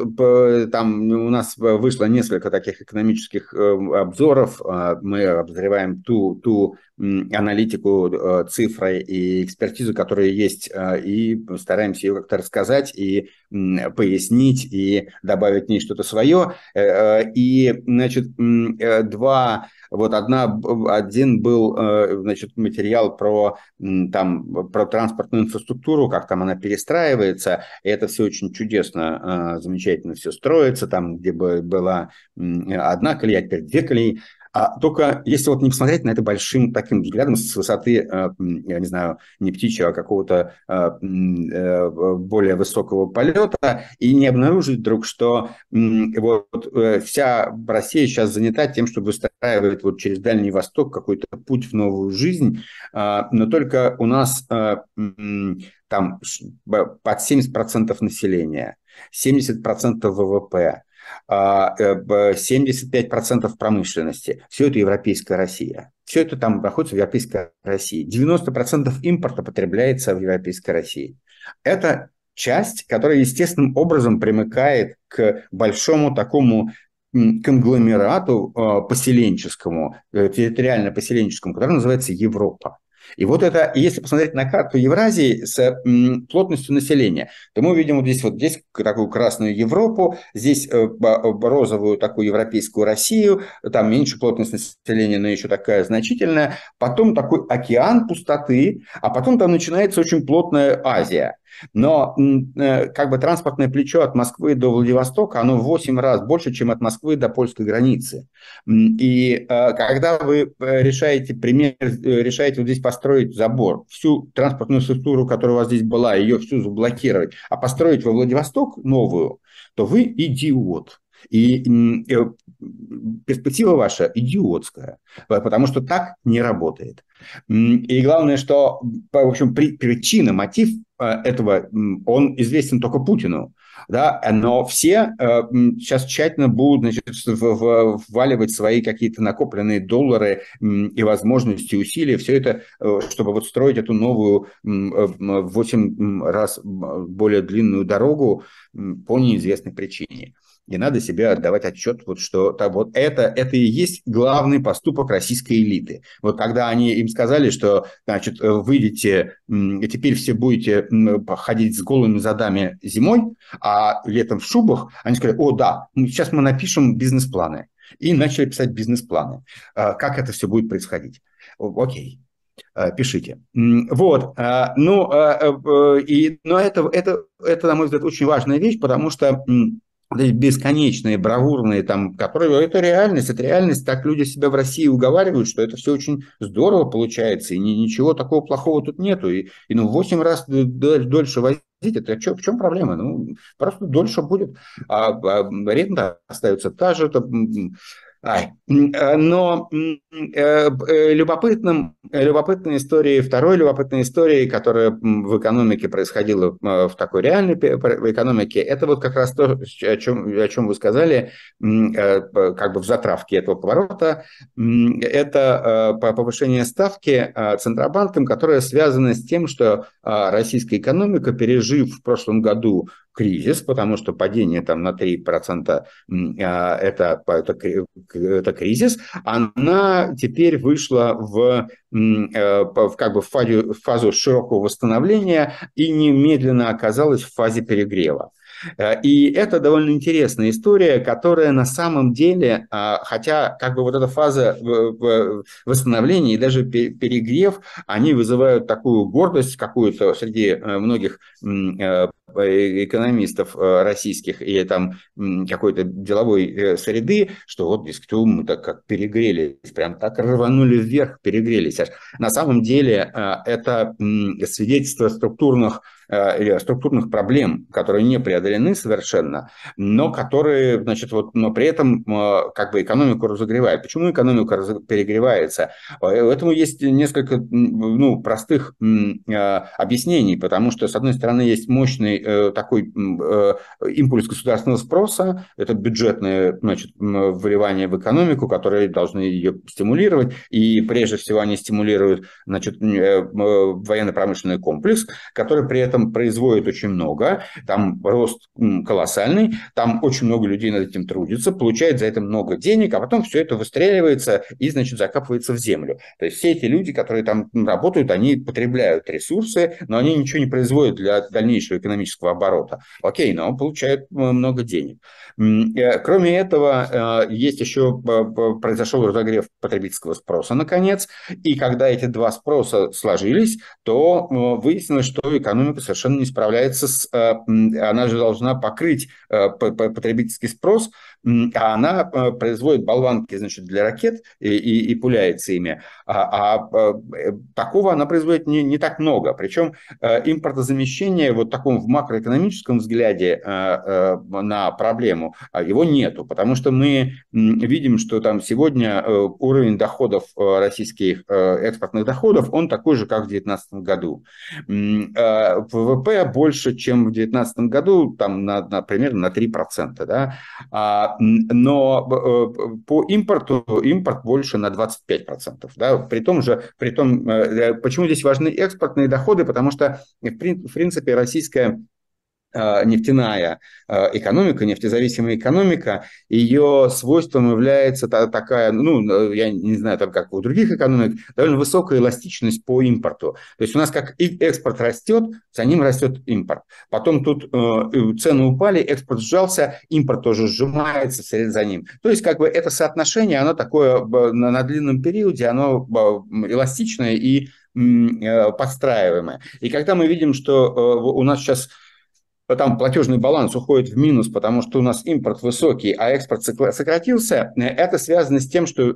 там у нас вышло несколько таких экономических обзоров. Мы обозреваем ту, ту аналитику э, цифры и экспертизу, которая есть, э, и стараемся ее как-то рассказать и пояснить, и добавить в ней что-то свое. Э, и, значит, два вот одна, один был, значит, материал про, там, про транспортную инфраструктуру, как там она перестраивается, и это все очень чудесно, замечательно все строится, там, где бы была одна колея, теперь две колеи, а только если вот не посмотреть на это большим таким взглядом с высоты, э, я не знаю, не птичьего, а какого-то э, э, более высокого полета, и не обнаружить вдруг, что вот вся Россия сейчас занята тем, чтобы выстраивать вот через Дальний Восток какой-то путь в новую жизнь, а, но только у нас там под 70% населения, 70% ВВП, 75% а, промышленности. Все это европейская Россия. Все это там находится в европейской России. 90% импорта потребляется в европейской России. Это часть, которая естественным образом примыкает к большому такому конгломерату а, поселенческому, э, территориально-поселенческому, который называется Европа. И вот это, если посмотреть на карту Евразии с плотностью населения, то мы увидим вот здесь вот здесь такую красную Европу, здесь э, розовую такую европейскую Россию, там меньше плотность населения, но еще такая значительная, потом такой океан пустоты, а потом там начинается очень плотная Азия. Но э, как бы транспортное плечо от Москвы до Владивостока, оно в 8 раз больше, чем от Москвы до польской границы. И э, когда вы э, решаете, пример, решаете вот здесь построить забор, всю транспортную структуру, которая у вас здесь была, ее всю заблокировать, а построить во Владивосток новую, то вы идиот. И перспектива ваша идиотская, потому что так не работает. И главное, что, в общем, причина, мотив э, этого, он известен только Путину. Да, но все э, сейчас тщательно будут значит, вваливать свои какие-то накопленные доллары и возможности, усилия, все это, э, чтобы вот строить эту новую в 8 раз более длинную дорогу по неизвестной причине. И надо себе отдавать отчет, вот что то, вот это, это и есть главный поступок российской элиты. Вот когда они им сказали, что, значит, выйдете, теперь все будете ходить с голыми задами зимой, а летом в шубах, они сказали, о, да, сейчас мы напишем бизнес-планы. И начали писать бизнес-планы. А, как это все будет происходить? Окей а, пишите. Вот, а, ну, и, но это, это, это, на мой взгляд, очень важная вещь, потому что бесконечные, бравурные, там, которые, это реальность, это реальность, так люди себя в России уговаривают, что это все очень здорово получается, и ни, ничего такого плохого тут нету, и, и ну, 8 раз дольше возить, это что, в чем проблема? Ну, просто дольше будет, а, а аренда остается та же, это, Но любопытным, любопытной историей, второй любопытной историей, которая в экономике происходила в такой реальной экономике, это вот как раз то, о чем, о чем вы сказали, как бы в затравке этого поворота, это повышение ставки Центробанком, которое связано с тем, что российская экономика, пережив в прошлом году кризис, потому что падение там на 3% это, это, это кризис, она теперь вышла в, э, в как бы в фазу, в фазу широкого восстановления и немедленно оказалась в фазе перегрева. Э, и это довольно интересная история, которая на самом деле, а, хотя как бы вот эта фаза восстановления и даже перегрев, они вызывают такую гордость какую-то среди э, многих экономистов э, российских и там какой-то деловой э, среды, что вот, дескать, мы так как перегрелись, прям так рванули вверх, перегрелись. На самом деле это свидетельство структурных структурных проблем, которые не преодолены совершенно, но которые, значит, вот, но при этом как бы экономику разогревают. Почему экономика перегревается? Этому есть несколько ну, простых объяснений, потому что, с одной стороны, есть мощный Э, такой э, импульс государственного спроса, это бюджетное значит, вливание в экономику, которые должны ее стимулировать, и прежде всего они стимулируют значит, э, военно-промышленный комплекс, который при этом производит очень много, там рост колоссальный, там очень много людей над этим трудится, получает за это много денег, а потом все это выстреливается и, значит, закапывается в землю. То есть все эти люди, которые там работают, они потребляют ресурсы, но они ничего не производят для дальнейшего экономического экономического оборота. Окей, но он получает э, много денег. Э, кроме этого, э, есть еще произошел разогрев потребительского спроса, наконец, и когда эти два спроса сложились, то выяснилось, что экономика совершенно не справляется с... Она же должна покрыть потребительский спрос, а она производит болванки значит, для ракет и, и, и пуляется ими. А, а такого она производит не, не так много. Причем импортозамещение вот таком в макроэкономическом взгляде э, э, на проблему а его нету, потому что мы видим, что там сегодня э, уровень доходов российских экспортных доходов, он такой же, как в 2019 году. ВВП больше, чем в 2019 году, там, на, на, примерно на 3%. Да? Но по импорту импорт больше на 25%. Да? При том же, при том, почему здесь важны экспортные доходы, потому что, в принципе, российская Э, нефтяная э, экономика, нефтезависимая экономика, ее свойством является такая, ну, я не знаю, там как у других экономик, довольно высокая эластичность по импорту. То есть у нас как и экспорт растет, за ним растет импорт. Потом тут э, цены упали, экспорт сжался, импорт тоже сжимается вслед за ним. То есть как бы это соотношение, оно такое на длинном периоде, оно эластичное и подстраиваемое. И когда мы видим, что у нас сейчас там платежный баланс уходит в минус, потому что у нас импорт высокий, а экспорт сократился, это связано с тем, что э,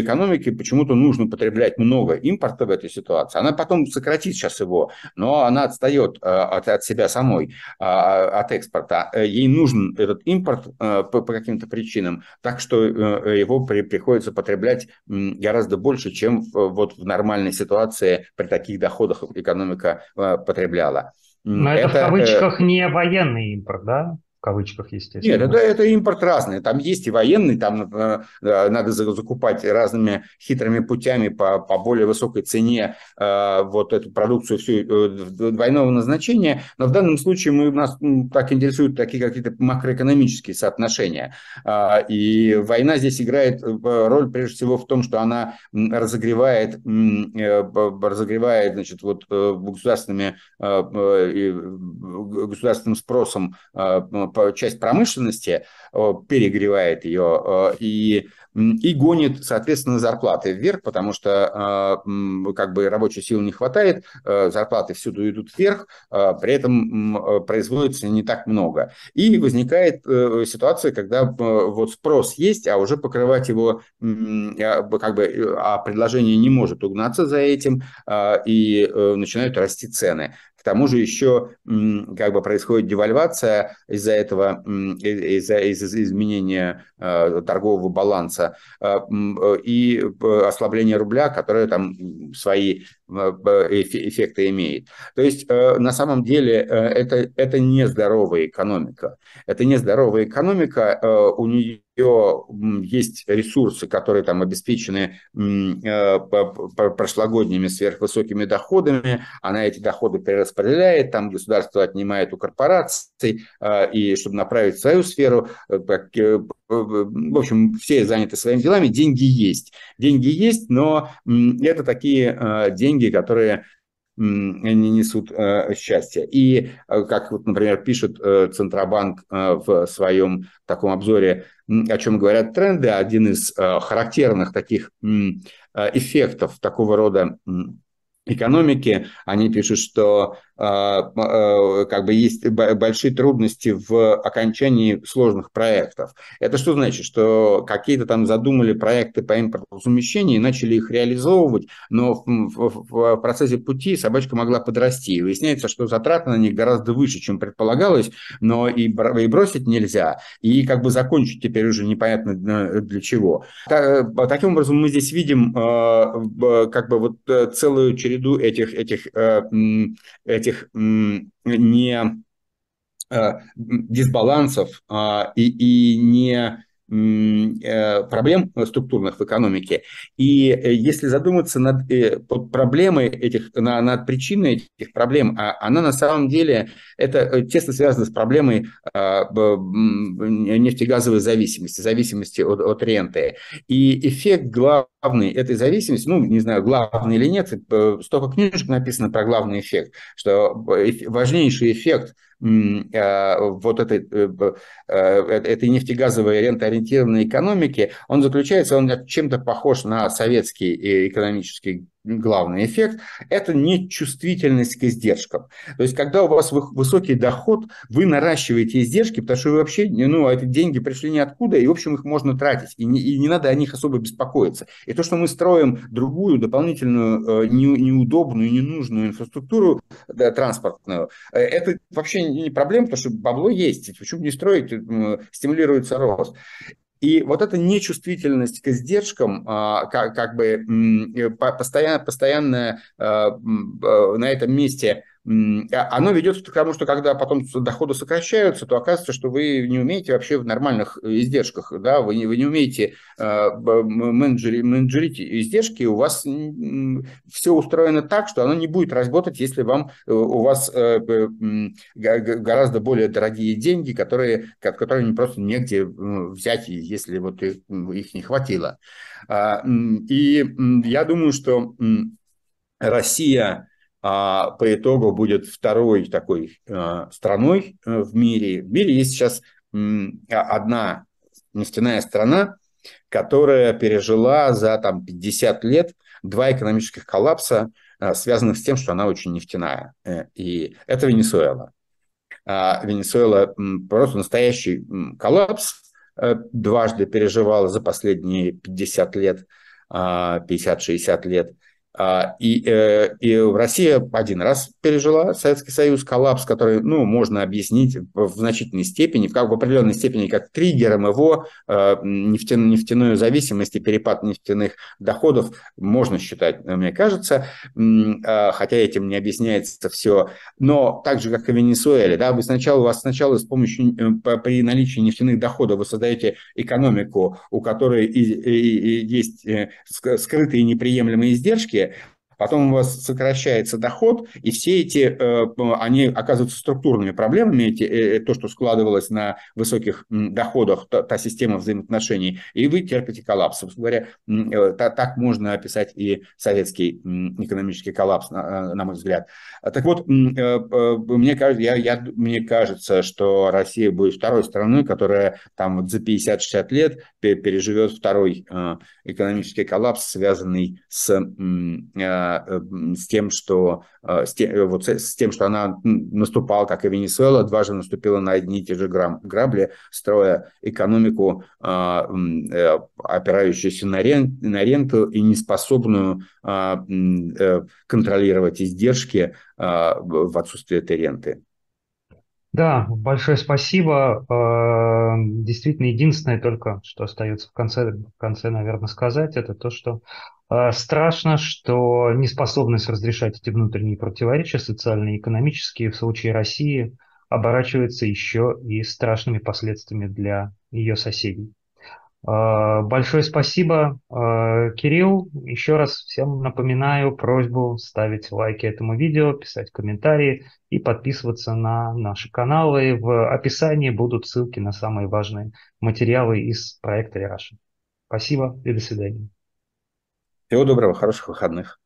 экономике почему-то нужно потреблять много импорта в этой ситуации. Она потом сократит сейчас его, но она отстает э, от, от себя самой, а, от экспорта. Ей нужен этот импорт э, по, по каким-то причинам, так что его при, приходится потреблять гораздо больше, чем вот в нормальной ситуации при таких доходах экономика потребляла. Но это, это в кавычках не военный импорт, да? Кавычках, естественно. Нет, это, это импорт разный. Там есть и военный, там э, надо закупать разными хитрыми путями по, по более высокой цене э, вот эту продукцию всю э, двойного назначения. Но в данном случае мы, нас так интересуют такие какие-то макроэкономические соотношения. Э, и война здесь играет роль прежде всего в том, что она разогревает, разогревает значит, вот, государственными, государственным спросом часть промышленности перегревает ее и, и гонит, соответственно, зарплаты вверх, потому что а, как бы рабочей силы не хватает, зарплаты всюду идут вверх, при этом производится не так много. И возникает э, ситуация, когда вот спрос есть, а уже покрывать его как бы, а предложение не может угнаться за этим, и э, начинают расти цены тому же еще как бы происходит девальвация из-за этого, из-за из изменения торгового баланса. И ослабления рубля, которое там свои эффекты имеет. То есть на самом деле это, это нездоровая экономика. Это нездоровая экономика, у нее есть ресурсы, которые там обеспечены э, прошлогодними сверхвысокими доходами, она эти доходы перераспределяет, там государство отнимает у корпораций, э, и чтобы направить в свою сферу, э, в общем, все заняты своими делами, деньги есть. Деньги есть, но это такие деньги, которые не несут э, счастья. И, э, как, вот, например, пишет э, Центробанк э, в своем таком обзоре, о чем говорят тренды, один из э, характерных таких э, эффектов такого рода экономики, они пишут, что как бы есть большие трудности в окончании сложных проектов. Это что значит? Что какие-то там задумали проекты по импортозамещению и начали их реализовывать, но в, процессе пути собачка могла подрасти. И выясняется, что затраты на них гораздо выше, чем предполагалось, но и, и бросить нельзя, и как бы закончить теперь уже непонятно для чего. Таким образом, мы здесь видим а, как бы вот э, целую череду этих, этих, э, этих этих не э, дисбалансов а, и, и не проблем структурных в экономике. И э, если задуматься над э, проблемой этих, над причиной этих проблем, а она на самом деле это тесно связано с проблемой а, нефтегазовой зависимости, зависимости от, от ренты. И эффект главный этой зависимости, ну, не знаю, главный или нет, столько книжек написано про главный эффект, что важнейший эффект – Э, вот этой, э, э, этой нефтегазовой рентоориентированной экономики, он заключается, он чем-то похож на советский экономический главный эффект – это нечувствительность к издержкам. То есть, когда у вас высокий доход, вы наращиваете издержки, потому что вы вообще, ну, эти деньги пришли ниоткуда, и, в общем, их можно тратить, и не, и не надо о них особо беспокоиться. И то, что мы строим другую, дополнительную, э, не, неудобную, ненужную инфраструктуру да, транспортную, э, это вообще не проблема, потому что бабло есть, почему не строить, э, стимулируется рост. И вот эта нечувствительность к издержкам, а, как, как бы постоянно, постоянно а, на этом месте оно ведет к тому, что когда потом доходы сокращаются, то оказывается, что вы не умеете вообще в нормальных издержках, да, вы не, вы не умеете менеджери, менеджерить издержки, у вас все устроено так, что оно не будет работать, если вам, э, у вас э, гораздо более дорогие деньги, которые, которые просто негде взять, если вот их, не хватило. И я думаю, что Россия а по итогу будет второй такой а, страной э, в мире. В мире есть сейчас одна нефтяная страна, которая пережила за там, 50 лет два экономических коллапса, а, связанных с тем, что она очень нефтяная. Э, и это Венесуэла. Венесуэла просто настоящий коллапс, э, дважды переживала за последние 50 лет, 50-60 лет – а, и, э, и Россия один раз пережила Советский Союз коллапс, который, ну, можно объяснить в значительной степени, как, в определенной степени, как триггером его э, нефтяную, нефтяную зависимость и перепад нефтяных доходов можно считать, мне кажется, а, хотя этим не объясняется все. Но так же, как и в Венесуэле, да, вы сначала, у вас сначала с помощью, э, при наличии нефтяных доходов вы создаете экономику, у которой и, и, и есть скрытые неприемлемые издержки, it. Потом у вас сокращается доход, и все эти, э, они оказываются структурными проблемами, эти, э, то, что складывалось на высоких доходах, та, та система взаимоотношений, и вы терпите коллапс. Собственно говоря, э, так можно описать и советский экономический коллапс, на мой взгляд. Так вот, мне кажется, я, я, мне кажется, что Россия будет второй страной, которая там вот за 50-60 лет переживет второй экономический коллапс, связанный с с тем, что с тем, вот с тем, что она наступала, как и Венесуэла, дважды наступила на одни и те же грабли, строя экономику, опирающуюся на, рен, на ренту и неспособную контролировать издержки в отсутствии этой ренты. Да, большое спасибо. Э, действительно, единственное только, что остается в конце, в конце, наверное, сказать, это то, что э, страшно, что неспособность разрешать эти внутренние противоречия, социальные и экономические, в случае России оборачивается еще и страшными последствиями для ее соседей. Э, большое спасибо, э, Кирилл. Еще раз всем напоминаю просьбу ставить лайки этому видео, писать комментарии и подписываться на наши каналы. В описании будут ссылки на самые важные материалы из проекта Раша. Спасибо и до свидания. Всего доброго, хороших выходных.